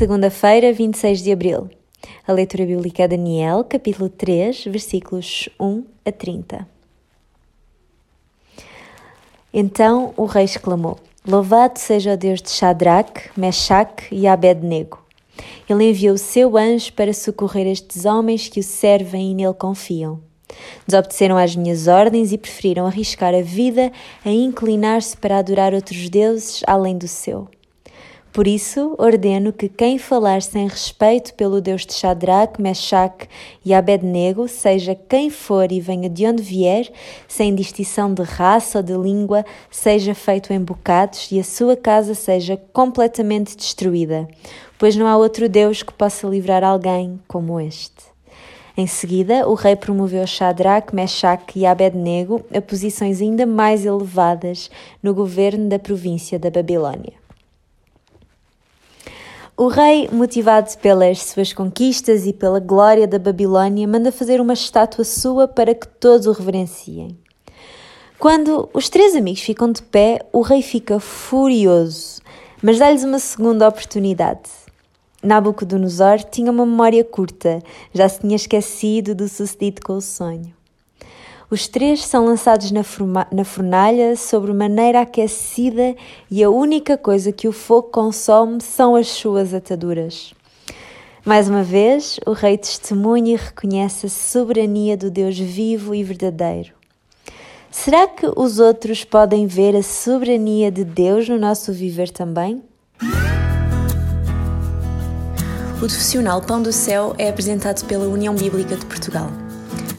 segunda-feira, 26 de abril. A leitura bíblica é Daniel, capítulo 3, versículos 1 a 30. Então o rei exclamou: Louvado seja o Deus de Shadrach, Meshach e Abednego. Ele enviou o seu anjo para socorrer estes homens que o servem e nele confiam. Desobedeceram às minhas ordens e preferiram arriscar a vida a inclinar-se para adorar outros deuses além do seu. Por isso, ordeno que quem falar sem respeito pelo Deus de Shadrach, Meshach e Abednego, seja quem for e venha de onde vier, sem distinção de raça ou de língua, seja feito em bocados e a sua casa seja completamente destruída, pois não há outro Deus que possa livrar alguém como este. Em seguida, o rei promoveu Shadrach, Meshach e Abednego a posições ainda mais elevadas no governo da província da Babilônia. O rei, motivado pelas suas conquistas e pela glória da Babilônia, manda fazer uma estátua sua para que todos o reverenciem. Quando os três amigos ficam de pé, o rei fica furioso, mas dá-lhes uma segunda oportunidade. Nabucodonosor tinha uma memória curta, já se tinha esquecido do sucedido com o sonho. Os três são lançados na, na fornalha sobre maneira aquecida e a única coisa que o fogo consome são as suas ataduras. Mais uma vez, o rei testemunha e reconhece a soberania do Deus vivo e verdadeiro. Será que os outros podem ver a soberania de Deus no nosso viver também? O profissional Pão do Céu é apresentado pela União Bíblica de Portugal.